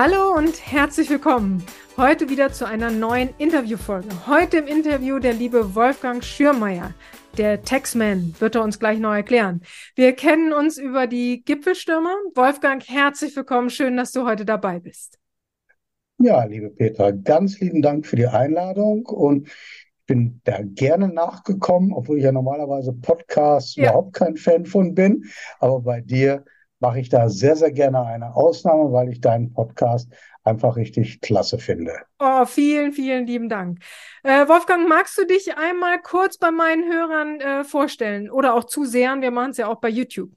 Hallo und herzlich willkommen. Heute wieder zu einer neuen Interviewfolge. Heute im Interview der liebe Wolfgang Schürmeier. Der Texman wird er uns gleich noch erklären. Wir kennen uns über die Gipfelstürmer. Wolfgang, herzlich willkommen. Schön, dass du heute dabei bist. Ja, liebe Petra, ganz lieben Dank für die Einladung und ich bin da gerne nachgekommen, obwohl ich ja normalerweise Podcasts ja. überhaupt kein Fan von bin. Aber bei dir mache ich da sehr, sehr gerne eine Ausnahme, weil ich deinen Podcast einfach richtig klasse finde. Oh, vielen, vielen lieben Dank. Äh, Wolfgang, magst du dich einmal kurz bei meinen Hörern äh, vorstellen oder auch Zusehern? Wir machen es ja auch bei YouTube.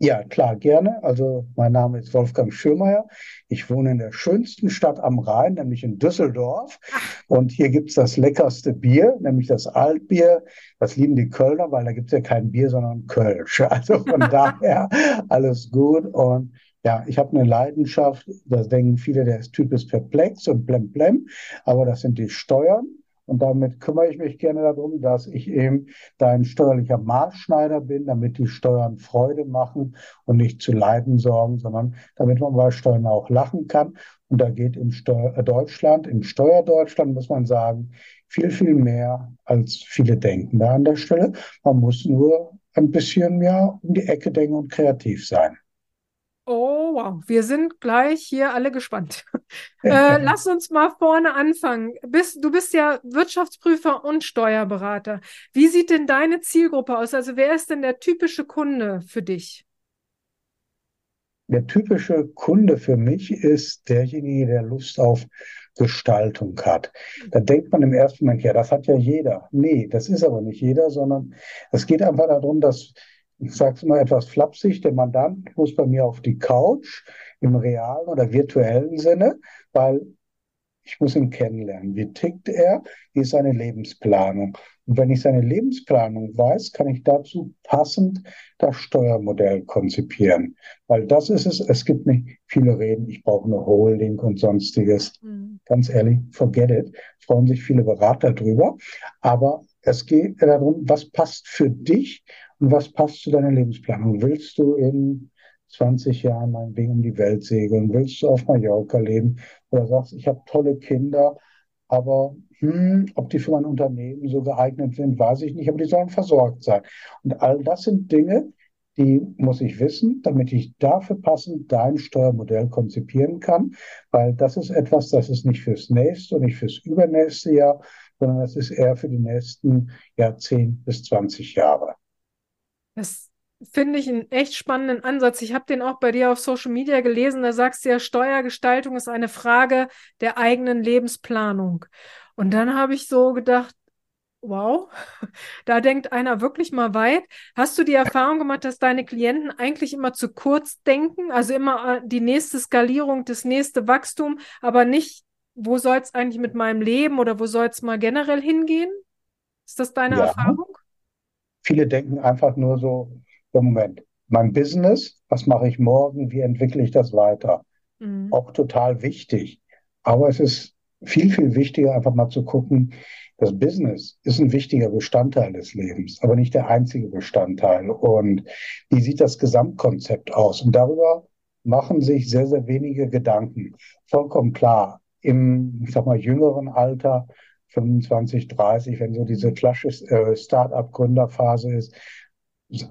Ja, klar, gerne. Also mein Name ist Wolfgang Schürmeier. Ich wohne in der schönsten Stadt am Rhein, nämlich in Düsseldorf. Und hier gibt's das leckerste Bier, nämlich das Altbier. Das lieben die Kölner, weil da gibt's ja kein Bier, sondern Kölsch. Also von daher alles gut. Und ja, ich habe eine Leidenschaft, das denken viele, der Typ ist perplex und blemblem, aber das sind die Steuern. Und damit kümmere ich mich gerne darum, dass ich eben dein steuerlicher Maßschneider bin, damit die Steuern Freude machen und nicht zu Leiden sorgen, sondern damit man bei Steuern auch lachen kann. Und da geht in Steu äh, Deutschland, in Steuerdeutschland muss man sagen, viel, viel mehr, als viele denken da an der Stelle. Man muss nur ein bisschen ja um die Ecke denken und kreativ sein. Oh, wow. Wir sind gleich hier alle gespannt. äh, lass uns mal vorne anfangen. Bist, du bist ja Wirtschaftsprüfer und Steuerberater. Wie sieht denn deine Zielgruppe aus? Also wer ist denn der typische Kunde für dich? Der typische Kunde für mich ist derjenige, der Lust auf Gestaltung hat. Da denkt man im ersten Moment, ja, das hat ja jeder. Nee, das ist aber nicht jeder, sondern es geht einfach darum, dass ich sage es mal etwas flapsig, der Mandant muss bei mir auf die Couch im realen oder virtuellen Sinne, weil ich muss ihn kennenlernen. Wie tickt er? Wie ist seine Lebensplanung? Und wenn ich seine Lebensplanung weiß, kann ich dazu passend das Steuermodell konzipieren. Weil das ist es, es gibt nicht viele Reden, ich brauche eine Holding und sonstiges. Mhm. Ganz ehrlich, forget it. Freuen sich viele Berater drüber. Aber es geht darum, was passt für dich und was passt zu deiner Lebensplanung? Willst du in 20 Jahren meinetwegen um die Welt segeln? Willst du auf Mallorca leben? Oder sagst, ich habe tolle Kinder, aber hm, ob die für mein Unternehmen so geeignet sind, weiß ich nicht, aber die sollen versorgt sein. Und all das sind Dinge, die muss ich wissen, damit ich dafür passend dein Steuermodell konzipieren kann, weil das ist etwas, das ist nicht fürs nächste und nicht fürs übernächste Jahr, sondern das ist eher für die nächsten ja, 10 bis 20 Jahre. Das finde ich einen echt spannenden Ansatz. Ich habe den auch bei dir auf Social Media gelesen. Da sagst du ja, Steuergestaltung ist eine Frage der eigenen Lebensplanung. Und dann habe ich so gedacht, wow, da denkt einer wirklich mal weit. Hast du die Erfahrung gemacht, dass deine Klienten eigentlich immer zu kurz denken? Also immer äh, die nächste Skalierung, das nächste Wachstum, aber nicht, wo soll es eigentlich mit meinem Leben oder wo soll es mal generell hingehen? Ist das deine ja. Erfahrung? Viele denken einfach nur so, im Moment, mein Business, was mache ich morgen, wie entwickle ich das weiter? Mhm. Auch total wichtig. Aber es ist viel, viel wichtiger, einfach mal zu gucken, das Business ist ein wichtiger Bestandteil des Lebens, aber nicht der einzige Bestandteil. Und wie sieht das Gesamtkonzept aus? Und darüber machen sich sehr, sehr wenige Gedanken. Vollkommen klar. Im, ich sag mal, jüngeren Alter 25, 30, wenn so diese klassische äh, Start-up-Gründerphase ist,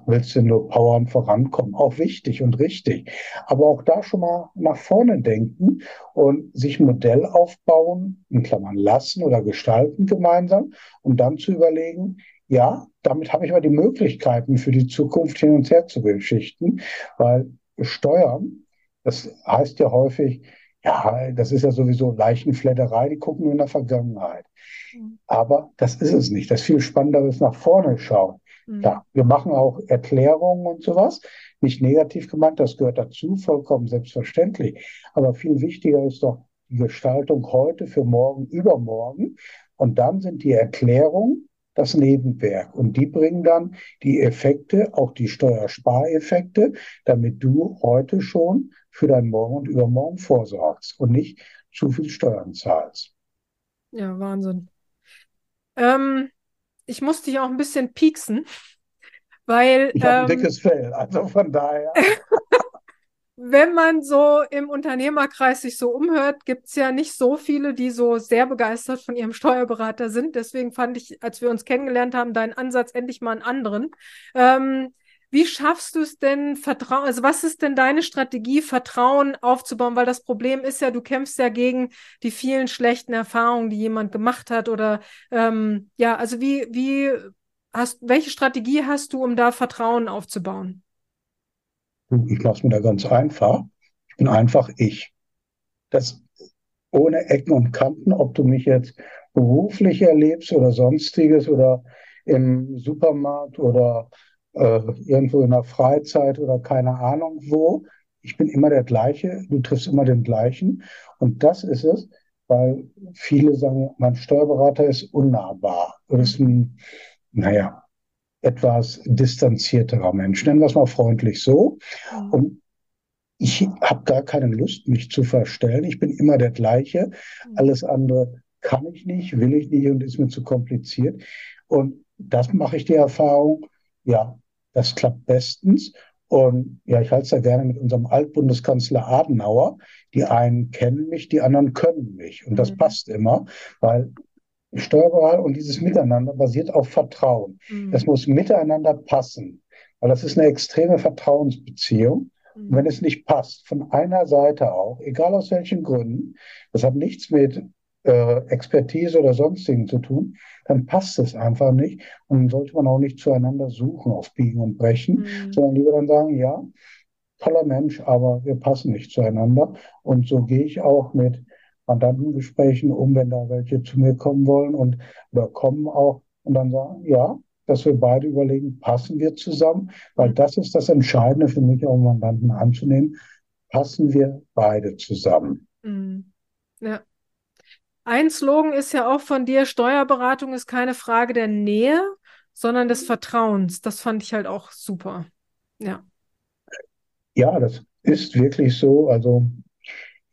willst du nur powern, vorankommen. Auch wichtig und richtig. Aber auch da schon mal nach vorne denken und sich ein Modell aufbauen, in Klammern lassen oder gestalten gemeinsam, um dann zu überlegen, ja, damit habe ich aber die Möglichkeiten für die Zukunft hin und her zu beschichten, weil Steuern, das heißt ja häufig, ja, das ist ja sowieso Leichenfledderei, die gucken nur in der Vergangenheit. Mhm. Aber das ist es nicht. Das viel Spannendere ist nach vorne schauen. Mhm. Ja, wir machen auch Erklärungen und sowas. Nicht negativ gemeint, das gehört dazu, vollkommen selbstverständlich. Aber viel wichtiger ist doch die Gestaltung heute für morgen, übermorgen. Und dann sind die Erklärungen das Nebenwerk. Und die bringen dann die Effekte, auch die Steuerspareffekte, damit du heute schon für dein Morgen und Übermorgen vorsorgst und nicht zu viel Steuern zahlst. Ja, Wahnsinn. Ähm, ich musste dich auch ein bisschen pieksen, weil. Ich habe ein ähm, dickes Fell, also von daher. wenn man so im Unternehmerkreis sich so umhört, gibt es ja nicht so viele, die so sehr begeistert von ihrem Steuerberater sind. Deswegen fand ich, als wir uns kennengelernt haben, deinen Ansatz endlich mal einen anderen. Ähm, wie schaffst du es denn, Vertrauen, also was ist denn deine Strategie, Vertrauen aufzubauen? Weil das Problem ist ja, du kämpfst ja gegen die vielen schlechten Erfahrungen, die jemand gemacht hat oder ähm, ja, also wie, wie hast, welche Strategie hast du, um da Vertrauen aufzubauen? Ich mache es mir da ganz einfach. Ich bin einfach ich. Das ohne Ecken und Kanten, ob du mich jetzt beruflich erlebst oder sonstiges oder im Supermarkt oder äh, irgendwo in der Freizeit oder keine Ahnung wo. Ich bin immer der gleiche, du triffst immer den gleichen. Und das ist es, weil viele sagen, mein Steuerberater ist unnahbar. Oder ist ein, naja, etwas distanzierterer Mensch. Nennen wir es mal freundlich so. Mhm. Und ich habe gar keine Lust, mich zu verstellen. Ich bin immer der gleiche. Mhm. Alles andere kann ich nicht, will ich nicht und ist mir zu kompliziert. Und das mache ich die Erfahrung, ja, das klappt bestens. Und ja, ich halte es da gerne mit unserem Altbundeskanzler Adenauer. Die einen kennen mich, die anderen können mich. Und das mhm. passt immer, weil Steuerberater und dieses Miteinander basiert auf Vertrauen. Mhm. Das muss miteinander passen, weil das ist eine extreme Vertrauensbeziehung. Mhm. Und wenn es nicht passt, von einer Seite auch, egal aus welchen Gründen, das hat nichts mit äh, Expertise oder sonstigen zu tun, dann passt es einfach nicht. Und dann sollte man auch nicht zueinander suchen auf Biegen und Brechen, mhm. sondern lieber dann sagen, ja, toller Mensch, aber wir passen nicht zueinander. Und so gehe ich auch mit Mandantengesprächen um, wenn da welche zu mir kommen wollen und oder kommen auch und dann sagen, ja, dass wir beide überlegen, passen wir zusammen, weil das ist das Entscheidende für mich, auch Mandanten anzunehmen. Passen wir beide zusammen? Mhm. Ja. Ein Slogan ist ja auch von dir, Steuerberatung ist keine Frage der Nähe, sondern des Vertrauens. Das fand ich halt auch super. Ja. Ja, das ist wirklich so. Also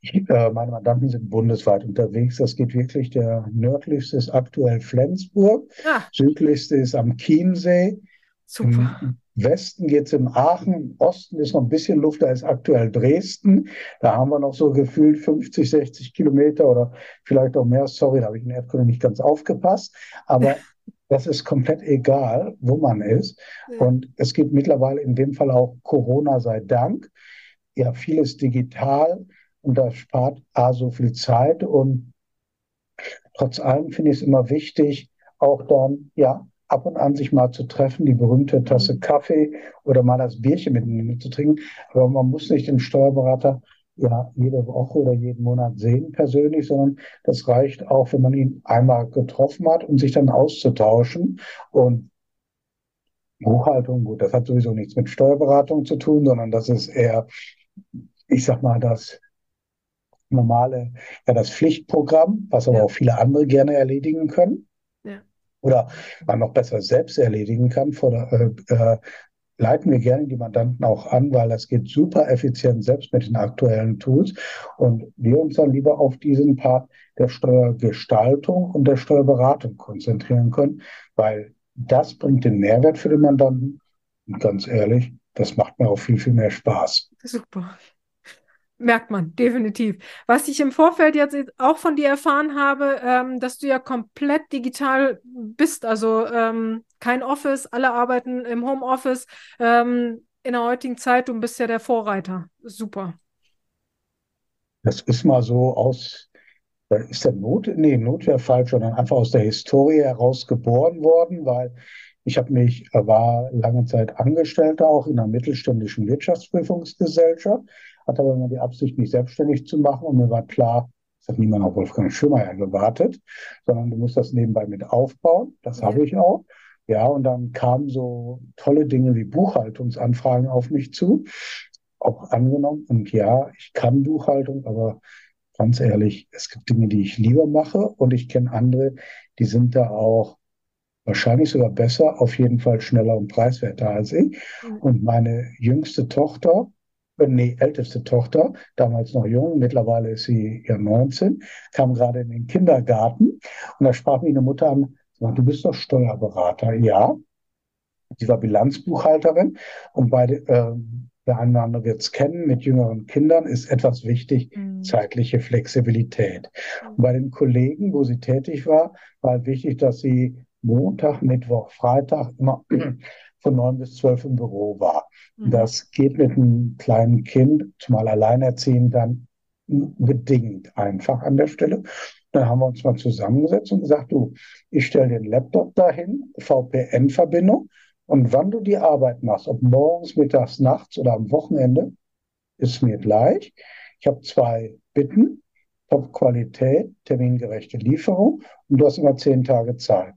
äh, meine Mandanten sind bundesweit unterwegs. Das geht wirklich. Der nördlichste ist aktuell Flensburg. Ah. Südlichste ist am Chiemsee. Super. Im Westen geht es in Aachen. Im Osten ist noch ein bisschen Luft. Da ist aktuell Dresden. Da haben wir noch so gefühlt 50, 60 Kilometer oder vielleicht auch mehr. Sorry, da habe ich in Erdkunde nicht ganz aufgepasst. Aber das ist komplett egal, wo man ist. Ja. Und es gibt mittlerweile in dem Fall auch Corona sei Dank. Ja, vieles digital und das spart A so viel Zeit und trotz allem finde ich es immer wichtig, auch dann, ja, ab und an sich mal zu treffen, die berühmte Tasse mhm. Kaffee oder mal das Bierchen miteinander zu trinken. Aber man muss nicht den Steuerberater ja jede Woche oder jeden Monat sehen persönlich, sondern das reicht auch, wenn man ihn einmal getroffen hat und sich dann auszutauschen. Und Buchhaltung, gut, das hat sowieso nichts mit Steuerberatung zu tun, sondern das ist eher, ich sag mal, das normale, ja, das Pflichtprogramm, was aber ja. auch viele andere gerne erledigen können. Oder man noch besser selbst erledigen kann. Der, äh, äh, leiten wir gerne die Mandanten auch an, weil das geht super effizient selbst mit den aktuellen Tools. Und wir uns dann lieber auf diesen Part der Steuergestaltung und der Steuerberatung konzentrieren können, weil das bringt den Mehrwert für den Mandanten. Und ganz ehrlich, das macht mir auch viel, viel mehr Spaß. Super. Merkt man, definitiv. Was ich im Vorfeld jetzt auch von dir erfahren habe, ähm, dass du ja komplett digital bist, also ähm, kein Office, alle arbeiten im Homeoffice. Ähm, in der heutigen Zeit, du bist ja der Vorreiter. Super. Das ist mal so aus, ist der Not, nee, Notwehr falsch, sondern einfach aus der Historie heraus geboren worden, weil ich habe mich, war lange Zeit Angestellter auch in einer mittelständischen Wirtschaftsprüfungsgesellschaft hatte aber immer die Absicht, mich selbstständig zu machen. Und mir war klar, das hat niemand auf Wolfgang Schirmeier gewartet, sondern du musst das nebenbei mit aufbauen. Das ja. habe ich auch. Ja, und dann kamen so tolle Dinge wie Buchhaltungsanfragen auf mich zu, auch angenommen. Und ja, ich kann Buchhaltung, aber ganz ehrlich, es gibt Dinge, die ich lieber mache und ich kenne andere, die sind da auch wahrscheinlich sogar besser, auf jeden Fall schneller und preiswerter als ich. Und meine jüngste Tochter, nee, älteste Tochter, damals noch jung, mittlerweile ist sie ja 19, kam gerade in den Kindergarten und da sprach mich eine Mutter an, du bist doch Steuerberater. Ja, sie war Bilanzbuchhalterin und bei, äh, der eine oder andere wird es kennen, mit jüngeren Kindern ist etwas wichtig, mhm. zeitliche Flexibilität. Und bei den Kollegen, wo sie tätig war, war halt wichtig, dass sie Montag, Mittwoch, Freitag immer von neun bis zwölf im Büro war. Mhm. Das geht mit einem kleinen Kind, zumal alleinerziehend, dann bedingt einfach an der Stelle. Dann haben wir uns mal zusammengesetzt und gesagt, du, ich stelle den Laptop dahin, VPN-Verbindung, und wann du die Arbeit machst, ob morgens, mittags, nachts oder am Wochenende, ist mir gleich. Ich habe zwei Bitten, Top-Qualität, termingerechte Lieferung und du hast immer zehn Tage Zeit.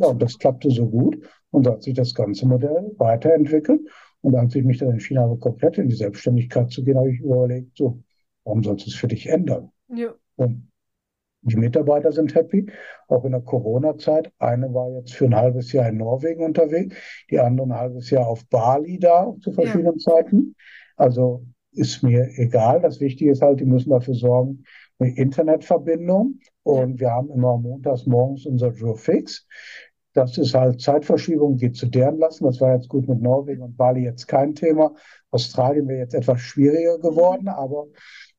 Ja, und das klappte so gut und so hat sich das ganze Modell weiterentwickelt. Und als ich mich dann entschieden habe, komplett in die Selbstständigkeit zu gehen, habe ich überlegt, so, warum sollst du es für dich ändern? Ja. Und die Mitarbeiter sind happy, auch in der Corona-Zeit. Eine war jetzt für ein halbes Jahr in Norwegen unterwegs, die andere ein halbes Jahr auf Bali da zu verschiedenen ja. Zeiten. Also ist mir egal. Das Wichtige ist halt, die müssen dafür sorgen, eine Internetverbindung. Und wir haben immer montags morgens unser Joe Fix. Das ist halt Zeitverschiebung, geht zu deren lassen. Das war jetzt gut mit Norwegen und Bali jetzt kein Thema. Australien wäre jetzt etwas schwieriger geworden, mhm. aber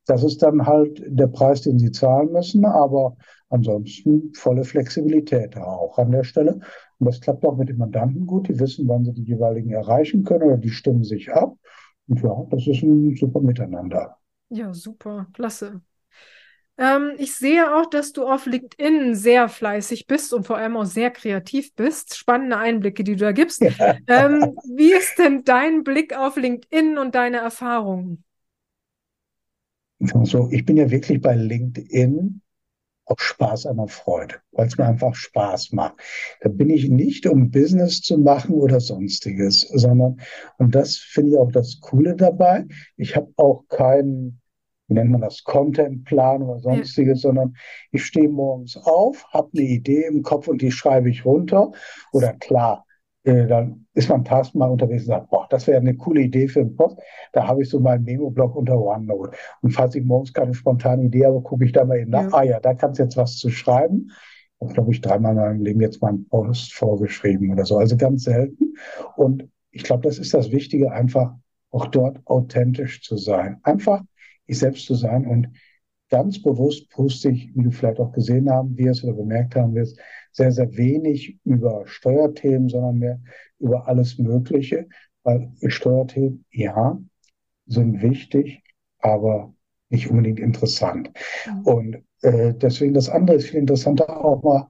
das ist dann halt der Preis, den sie zahlen müssen, aber ansonsten volle Flexibilität auch an der Stelle. Und das klappt auch mit den Mandanten gut. Die wissen, wann sie die jeweiligen erreichen können oder die stimmen sich ab. Und ja, das ist ein super Miteinander. Ja, super, klasse. Ähm, ich sehe auch, dass du auf LinkedIn sehr fleißig bist und vor allem auch sehr kreativ bist. Spannende Einblicke, die du da gibst. Ähm, wie ist denn dein Blick auf LinkedIn und deine Erfahrungen? So, ich bin ja wirklich bei LinkedIn aus Spaß an der Freude, weil es mir einfach Spaß macht. Da bin ich nicht, um Business zu machen oder sonstiges, sondern, und das finde ich auch das Coole dabei, ich habe auch keinen, wie nennt man das, Contentplan oder sonstiges, ja. sondern ich stehe morgens auf, habe eine Idee im Kopf und die schreibe ich runter. Oder klar, äh, dann ist man tausendmal unterwegs und sagt, boah, das wäre eine coole Idee für einen Post. Da habe ich so meinen Memo-Blog unter OneNote. Und falls ich morgens keine spontane Idee habe, gucke ich da mal eben nach, ja. ah ja, da kannst du jetzt was zu schreiben. Ich glaube ich, dreimal in meinem Leben jetzt mal einen Post vorgeschrieben oder so. Also ganz selten. Und ich glaube, das ist das Wichtige, einfach auch dort authentisch zu sein. Einfach ich selbst zu sein und ganz bewusst poste ich, wie du vielleicht auch gesehen haben wirst oder bemerkt haben wirst, sehr, sehr wenig über Steuerthemen, sondern mehr über alles Mögliche, weil Steuerthemen, ja, sind wichtig, aber nicht unbedingt interessant. Mhm. Und äh, deswegen das andere ist viel interessanter auch mal,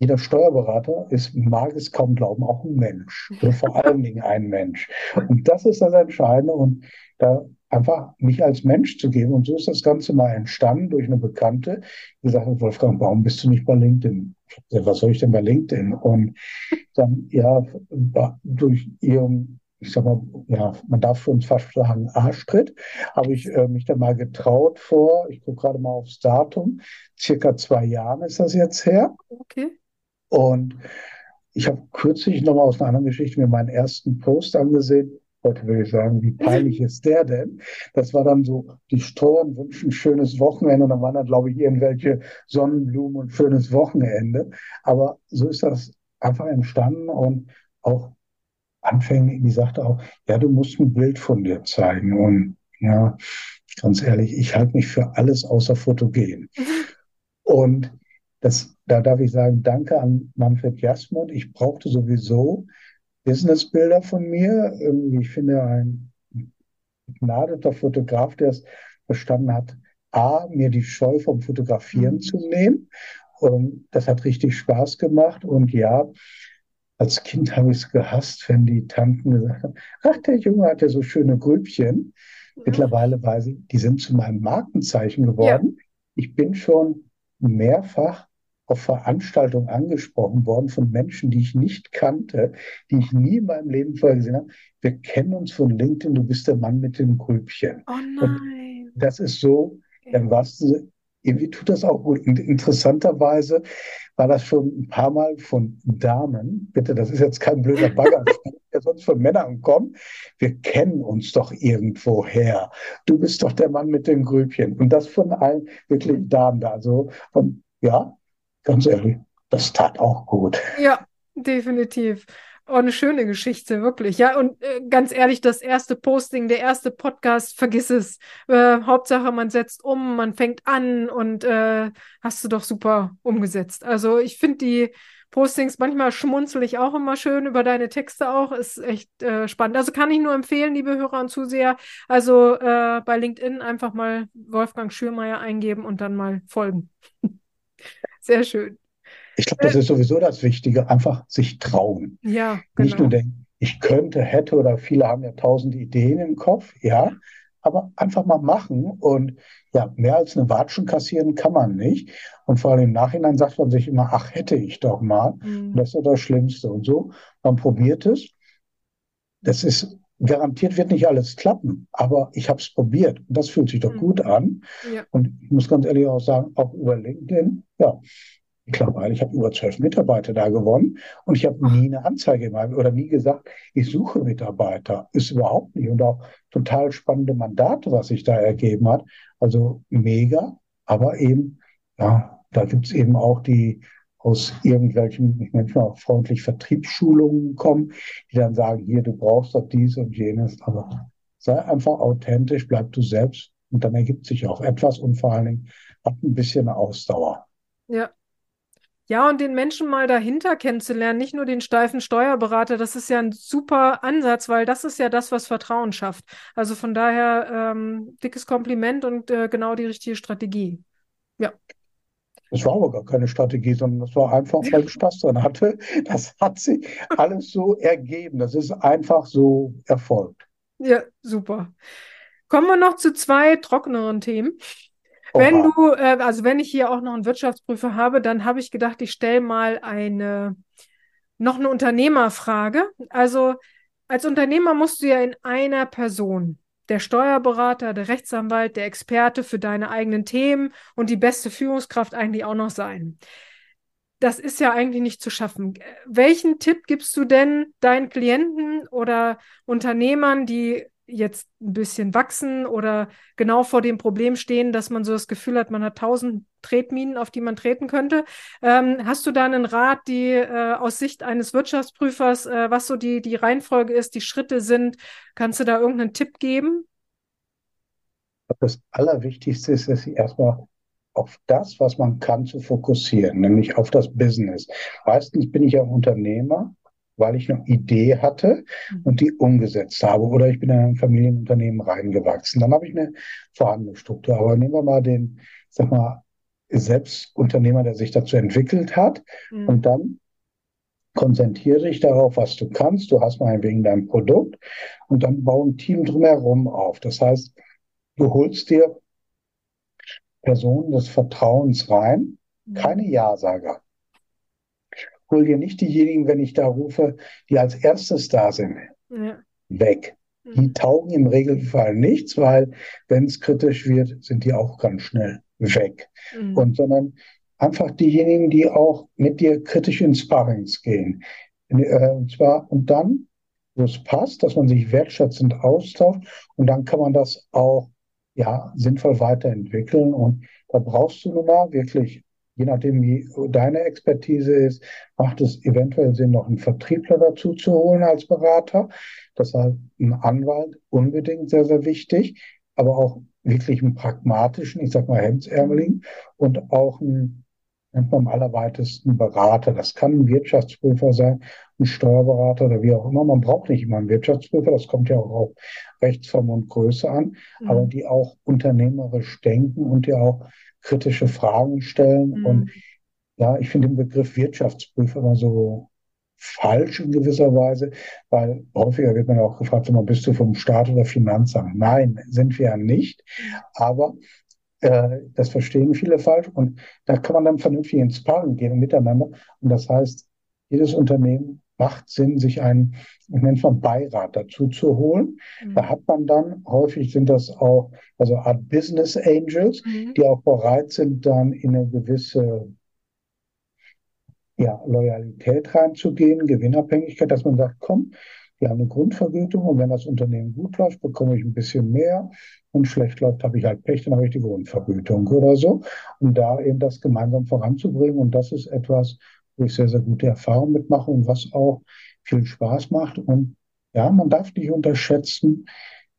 jeder Steuerberater ist, mag es kaum glauben, auch ein Mensch. Oder vor allen Dingen ein Mensch. Und das ist das Entscheidende. Und da einfach mich als Mensch zu geben. Und so ist das Ganze mal entstanden durch eine Bekannte, die gesagt hat, Wolfgang, warum bist du nicht bei LinkedIn? Was soll ich denn bei LinkedIn? Und dann, ja, durch ihren, ich sag mal, ja, man darf für uns fast sagen, Arschtritt, habe ich äh, mich dann mal getraut vor, ich gucke gerade mal aufs Datum, circa zwei Jahren ist das jetzt her. Okay. Und ich habe kürzlich nochmal aus einer anderen Geschichte mir meinen ersten Post angesehen Heute würde ich sagen, wie peinlich ist der denn? Das war dann so, die Steuern wünschen schönes Wochenende und dann waren da, glaube ich, irgendwelche Sonnenblumen und schönes Wochenende. Aber so ist das einfach entstanden und auch anfänglich, die sagte auch, ja, du musst ein Bild von dir zeigen. Und ja, ganz ehrlich, ich halte mich für alles außer fotogen. Und das, da darf ich sagen, danke an Manfred Jasmund. Ich brauchte sowieso Businessbilder von mir. Ich finde, ein begnadeter Fotograf, der es verstanden hat, A, mir die Scheu vom Fotografieren mhm. zu nehmen. Und das hat richtig Spaß gemacht. Und ja, als Kind habe ich es gehasst, wenn die Tanten gesagt haben, ach, der Junge hat ja so schöne Grübchen. Ja. Mittlerweile weiß ich, die sind zu meinem Markenzeichen geworden. Ja. Ich bin schon mehrfach auf Veranstaltungen angesprochen worden von Menschen, die ich nicht kannte, die ich nie in meinem Leben vorher gesehen habe. Wir kennen uns von LinkedIn, du bist der Mann mit dem Grübchen. Oh nein. Und das ist so, dann warst du, irgendwie tut das auch gut. Und interessanterweise war das schon ein paar Mal von Damen, bitte, das ist jetzt kein blöder Bagger, der sonst von Männern kommt. Wir kennen uns doch irgendwo her. Du bist doch der Mann mit dem Grübchen. Und das von allen wirklich Damen da. Also von, ja, ganz ehrlich, das tat auch gut. Ja, definitiv. Oh, eine schöne Geschichte, wirklich. Ja, und äh, ganz ehrlich, das erste Posting, der erste Podcast, vergiss es. Äh, Hauptsache, man setzt um, man fängt an und äh, hast du doch super umgesetzt. Also ich finde die Postings manchmal schmunzel ich auch immer schön über deine Texte auch. Ist echt äh, spannend. Also kann ich nur empfehlen, liebe Hörer und Zuseher. Also äh, bei LinkedIn einfach mal Wolfgang Schürmeier eingeben und dann mal folgen. Sehr schön. Ich glaube, das äh, ist sowieso das Wichtige, einfach sich trauen. Ja, genau. Nicht nur denken, ich könnte, hätte oder viele haben ja tausend Ideen im Kopf, ja, aber einfach mal machen und ja, mehr als eine Watschen kassieren kann man nicht. Und vor allem im Nachhinein sagt man sich immer, ach, hätte ich doch mal. Mhm. Das ist das Schlimmste. Und so, man probiert es. Das ist garantiert wird nicht alles klappen, aber ich habe es probiert das fühlt sich doch mhm. gut an. Ja. Und ich muss ganz ehrlich auch sagen, auch über LinkedIn, ja, mittlerweile, ich habe über zwölf Mitarbeiter da gewonnen und ich habe nie eine Anzeige gemacht oder nie gesagt, ich suche Mitarbeiter. Ist überhaupt nicht. Und auch total spannende Mandate, was sich da ergeben hat. Also mega, aber eben, ja, da gibt es eben auch die aus irgendwelchen, manchmal auch freundlich Vertriebsschulungen kommen, die dann sagen, hier, du brauchst doch dies und jenes, aber sei einfach authentisch, bleib du selbst und dann ergibt sich auch etwas und vor allen Dingen hat ein bisschen Ausdauer. Ja, ja, und den Menschen mal dahinter kennenzulernen, nicht nur den steifen Steuerberater, das ist ja ein super Ansatz, weil das ist ja das, was Vertrauen schafft. Also von daher ähm, dickes Kompliment und äh, genau die richtige Strategie. Ja. Das war aber gar keine Strategie, sondern das war einfach, weil ich Spaß dran hatte. Das hat sich alles so ergeben. Das ist einfach so erfolgt. Ja, super. Kommen wir noch zu zwei trockeneren Themen. Wenn du, äh, also wenn ich hier auch noch einen Wirtschaftsprüfer habe, dann habe ich gedacht, ich stelle mal eine, noch eine Unternehmerfrage. Also als Unternehmer musst du ja in einer Person, der Steuerberater, der Rechtsanwalt, der Experte für deine eigenen Themen und die beste Führungskraft eigentlich auch noch sein. Das ist ja eigentlich nicht zu schaffen. Welchen Tipp gibst du denn deinen Klienten oder Unternehmern, die jetzt ein bisschen wachsen oder genau vor dem Problem stehen, dass man so das Gefühl hat, man hat tausend Tretminen, auf die man treten könnte. Ähm, hast du da einen Rat, die äh, aus Sicht eines Wirtschaftsprüfers, äh, was so die, die Reihenfolge ist, die Schritte sind? Kannst du da irgendeinen Tipp geben? Das Allerwichtigste ist, dass sie erstmal auf das, was man kann, zu fokussieren, nämlich auf das Business. Meistens bin ich ja Unternehmer weil ich eine Idee hatte und die umgesetzt habe. Oder ich bin in ein Familienunternehmen reingewachsen. Dann habe ich eine vorhandene Struktur. Aber nehmen wir mal den, sag mal, Selbstunternehmer, der sich dazu entwickelt hat. Mhm. Und dann konzentriere dich darauf, was du kannst. Du hast mal wegen dein Produkt und dann bau ein Team drumherum auf. Das heißt, du holst dir Personen des Vertrauens rein, mhm. keine Ja-Sager hol dir nicht diejenigen, wenn ich da rufe, die als erstes da sind. Ja. Weg. Die mhm. taugen im Regelfall nichts, weil wenn es kritisch wird, sind die auch ganz schnell weg. Mhm. Und sondern einfach diejenigen, die auch mit dir kritisch ins Sparrings gehen. Äh, und zwar, und dann, wo es passt, dass man sich wertschätzend austauscht und dann kann man das auch ja, sinnvoll weiterentwickeln. Und da brauchst du nun mal wirklich je nachdem, wie deine Expertise ist, macht es eventuell Sinn, noch einen Vertriebler dazu zu holen als Berater. Das heißt, ein Anwalt unbedingt sehr, sehr wichtig, aber auch wirklich einen pragmatischen, ich sag mal hemdsärmeligen und auch einen, nennt man am allerweitesten Berater. Das kann ein Wirtschaftsprüfer sein, ein Steuerberater oder wie auch immer. Man braucht nicht immer einen Wirtschaftsprüfer, das kommt ja auch auf Rechtsform und Größe an, mhm. aber die auch unternehmerisch denken und ja auch kritische Fragen stellen. Mhm. Und ja, ich finde den Begriff Wirtschaftsprüfer immer so falsch in gewisser Weise, weil häufiger wird man auch gefragt, mal, bist du vom Staat oder Finanzamt? Nein, sind wir ja nicht. Aber äh, das verstehen viele falsch und da kann man dann vernünftig ins Paaren gehen miteinander. Und das heißt, jedes Unternehmen macht Sinn, sich einen, ich nenne es mal Beirat dazu zu holen. Mhm. Da hat man dann, häufig sind das auch, also Art Business Angels, mhm. die auch bereit sind, dann in eine gewisse ja, Loyalität reinzugehen, Gewinnabhängigkeit, dass man sagt, komm, wir haben eine Grundvergütung und wenn das Unternehmen gut läuft, bekomme ich ein bisschen mehr und schlecht läuft, habe ich halt Pech, dann habe ich die Grundvergütung oder so. Um da eben das gemeinsam voranzubringen und das ist etwas, wo ich sehr, sehr gute Erfahrungen mitmache und was auch viel Spaß macht. Und ja, man darf nicht unterschätzen,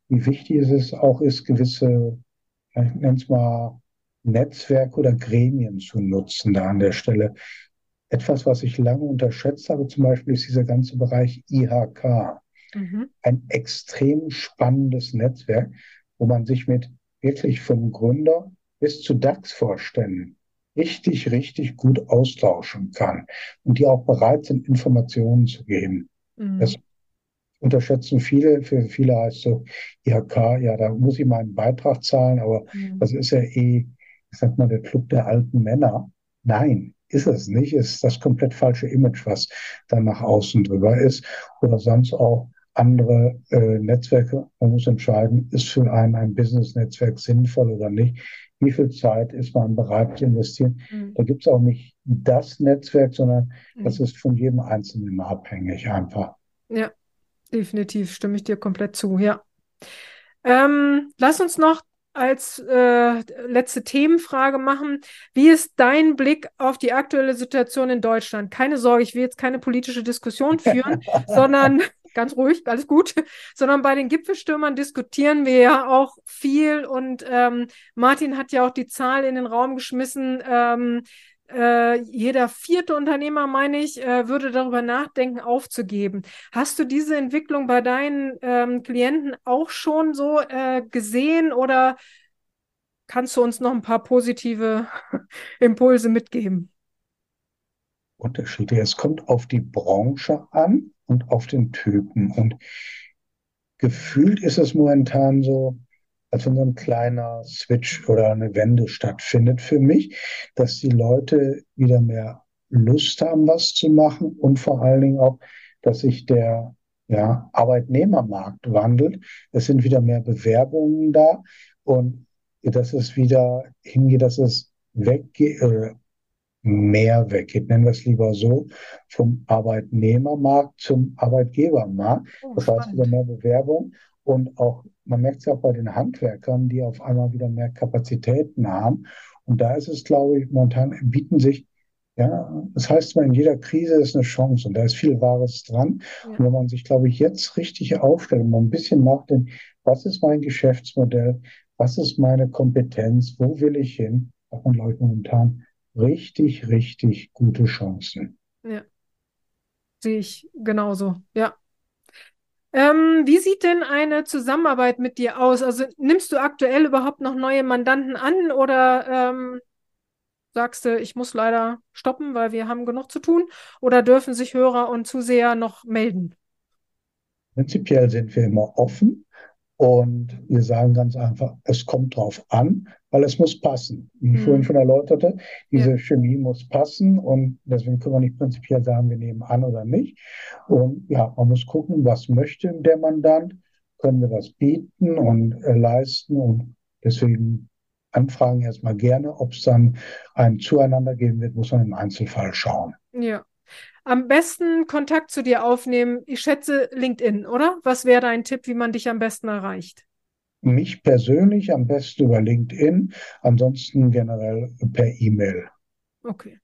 wie wichtig es ist, auch ist, gewisse, ich nenne es mal, Netzwerke oder Gremien zu nutzen da an der Stelle. Etwas, was ich lange unterschätzt habe, zum Beispiel ist dieser ganze Bereich IHK. Mhm. Ein extrem spannendes Netzwerk, wo man sich mit wirklich vom Gründer bis zu DAX-Vorständen richtig, richtig gut austauschen kann und die auch bereit sind, Informationen zu geben. Mhm. Das unterschätzen viele. Für viele heißt so, IHK, ja, da muss ich meinen Beitrag zahlen, aber mhm. das ist ja eh, ich sag mal, der Club der alten Männer. Nein, ist es nicht. Ist das komplett falsche Image, was da nach außen drüber ist. Oder sonst auch andere äh, Netzwerke. Man muss entscheiden, ist für einen ein Business-Netzwerk sinnvoll oder nicht. Wie viel Zeit ist man bereit zu investieren? Mhm. Da gibt es auch nicht das Netzwerk, sondern mhm. das ist von jedem Einzelnen immer abhängig einfach. Ja, definitiv stimme ich dir komplett zu, ja. Ähm, lass uns noch als äh, letzte Themenfrage machen. Wie ist dein Blick auf die aktuelle Situation in Deutschland? Keine Sorge, ich will jetzt keine politische Diskussion führen, sondern ganz ruhig, alles gut, sondern bei den Gipfelstürmern diskutieren wir ja auch viel und ähm, Martin hat ja auch die Zahl in den Raum geschmissen. Ähm, äh, jeder vierte Unternehmer, meine ich, äh, würde darüber nachdenken, aufzugeben. Hast du diese Entwicklung bei deinen ähm, Klienten auch schon so äh, gesehen oder kannst du uns noch ein paar positive Impulse mitgeben? Unterschiede. Es kommt auf die Branche an und auf den Typen. Und gefühlt ist es momentan so, als wenn so ein kleiner Switch oder eine Wende stattfindet für mich, dass die Leute wieder mehr Lust haben, was zu machen und vor allen Dingen auch, dass sich der ja, Arbeitnehmermarkt wandelt. Es sind wieder mehr Bewerbungen da und dass es wieder hingeht, dass es weggeht, äh, mehr weggeht, nennen wir es lieber so, vom Arbeitnehmermarkt zum Arbeitgebermarkt. Oh, das heißt wieder mehr Bewerbung und auch, man merkt es ja auch bei den Handwerkern, die auf einmal wieder mehr Kapazitäten haben. Und da ist es, glaube ich, momentan bieten sich, ja, das heißt mal, in jeder Krise ist eine Chance und da ist viel Wahres dran. Ja. Und wenn man sich, glaube ich, jetzt richtig aufstellt und mal ein bisschen nachdenkt, was ist mein Geschäftsmodell, was ist meine Kompetenz, wo will ich hin, man, glaube ich, momentan richtig, richtig gute Chancen. Ja, sehe ich genauso, ja. Ähm, wie sieht denn eine Zusammenarbeit mit dir aus? Also nimmst du aktuell überhaupt noch neue Mandanten an oder ähm, sagst du, ich muss leider stoppen, weil wir haben genug zu tun? Oder dürfen sich Hörer und Zuseher noch melden? Prinzipiell sind wir immer offen und wir sagen ganz einfach, es kommt drauf an, weil es muss passen. Wie ich mhm. vorhin schon erläuterte, diese ja. Chemie muss passen und deswegen können wir nicht prinzipiell sagen, wir nehmen an oder nicht. Und ja, man muss gucken, was möchte der Mandant, können wir das bieten und äh, leisten und deswegen anfragen erstmal gerne, ob es dann ein Zueinander geben wird, muss man im Einzelfall schauen. Ja. Am besten Kontakt zu dir aufnehmen. Ich schätze LinkedIn, oder? Was wäre dein Tipp, wie man dich am besten erreicht? Mich persönlich am besten über LinkedIn, ansonsten generell per E-Mail. Okay.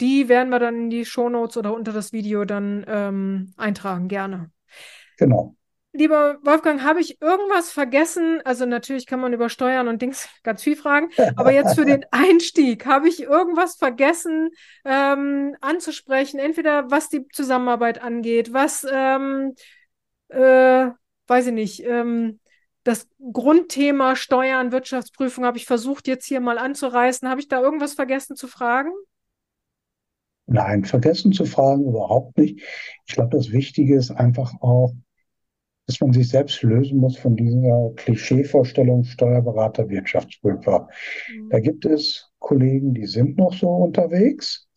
Die werden wir dann in die Shownotes oder unter das Video dann ähm, eintragen, gerne. Genau. Lieber Wolfgang, habe ich irgendwas vergessen? Also natürlich kann man über Steuern und Dings ganz viel fragen, aber jetzt für den Einstieg, habe ich irgendwas vergessen ähm, anzusprechen? Entweder was die Zusammenarbeit angeht, was, ähm, äh, weiß ich nicht, ähm, das Grundthema Steuern, Wirtschaftsprüfung habe ich versucht jetzt hier mal anzureißen. Habe ich da irgendwas vergessen zu fragen? Nein, vergessen zu fragen überhaupt nicht. Ich glaube, das Wichtige ist einfach auch, dass man sich selbst lösen muss von dieser Klischeevorstellung Steuerberater, Wirtschaftsprüfer. Mhm. Da gibt es Kollegen, die sind noch so unterwegs.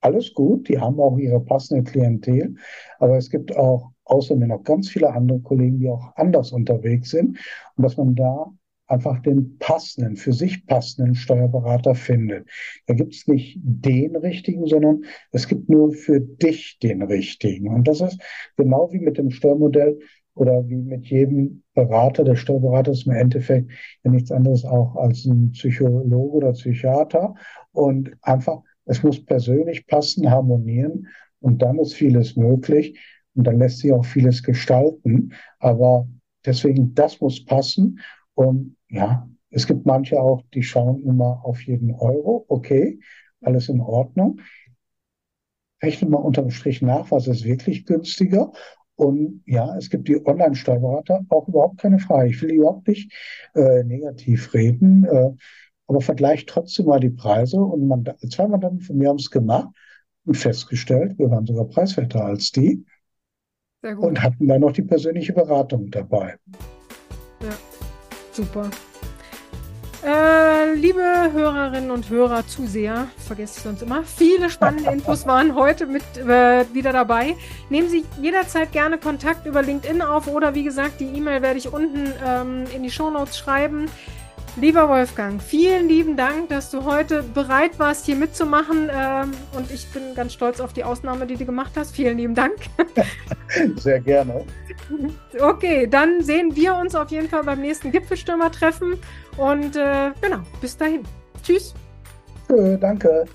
Alles gut, die haben auch ihre passende Klientel. Aber es gibt auch außerdem noch ganz viele andere Kollegen, die auch anders unterwegs sind. Und dass man da einfach den passenden, für sich passenden Steuerberater findet. Da gibt es nicht den richtigen, sondern es gibt nur für dich den richtigen. Und das ist genau wie mit dem Steuermodell oder wie mit jedem Berater, der Steuerberater ist im Endeffekt ja nichts anderes auch als ein Psychologe oder Psychiater. Und einfach, es muss persönlich passen, harmonieren und dann ist vieles möglich. und dann lässt sich auch vieles gestalten. Aber deswegen, das muss passen. Und ja, es gibt manche auch, die schauen immer auf jeden Euro. Okay, alles in Ordnung. Rechne mal unterm Strich nach, was ist wirklich günstiger. Und ja, es gibt die Online-Steuerberater, auch überhaupt keine Frage. Ich will überhaupt nicht äh, negativ reden, äh, aber vergleicht trotzdem mal die Preise. Und man, zwei Mandanten von mir haben es gemacht und festgestellt, wir waren sogar preiswerter als die und hatten dann noch die persönliche Beratung dabei. Ja, super. Äh, liebe Hörerinnen und Hörer, Zuseher, vergesse ich sonst immer, viele spannende Infos waren heute mit äh, wieder dabei. Nehmen Sie jederzeit gerne Kontakt über LinkedIn auf oder wie gesagt, die E-Mail werde ich unten ähm, in die Shownotes schreiben. Lieber Wolfgang, vielen lieben Dank, dass du heute bereit warst, hier mitzumachen. Ähm, und ich bin ganz stolz auf die Ausnahme, die du gemacht hast. Vielen lieben Dank. Sehr gerne. Okay, dann sehen wir uns auf jeden Fall beim nächsten Gipfelstürmer-Treffen. Und äh, genau, bis dahin. Tschüss. Danke.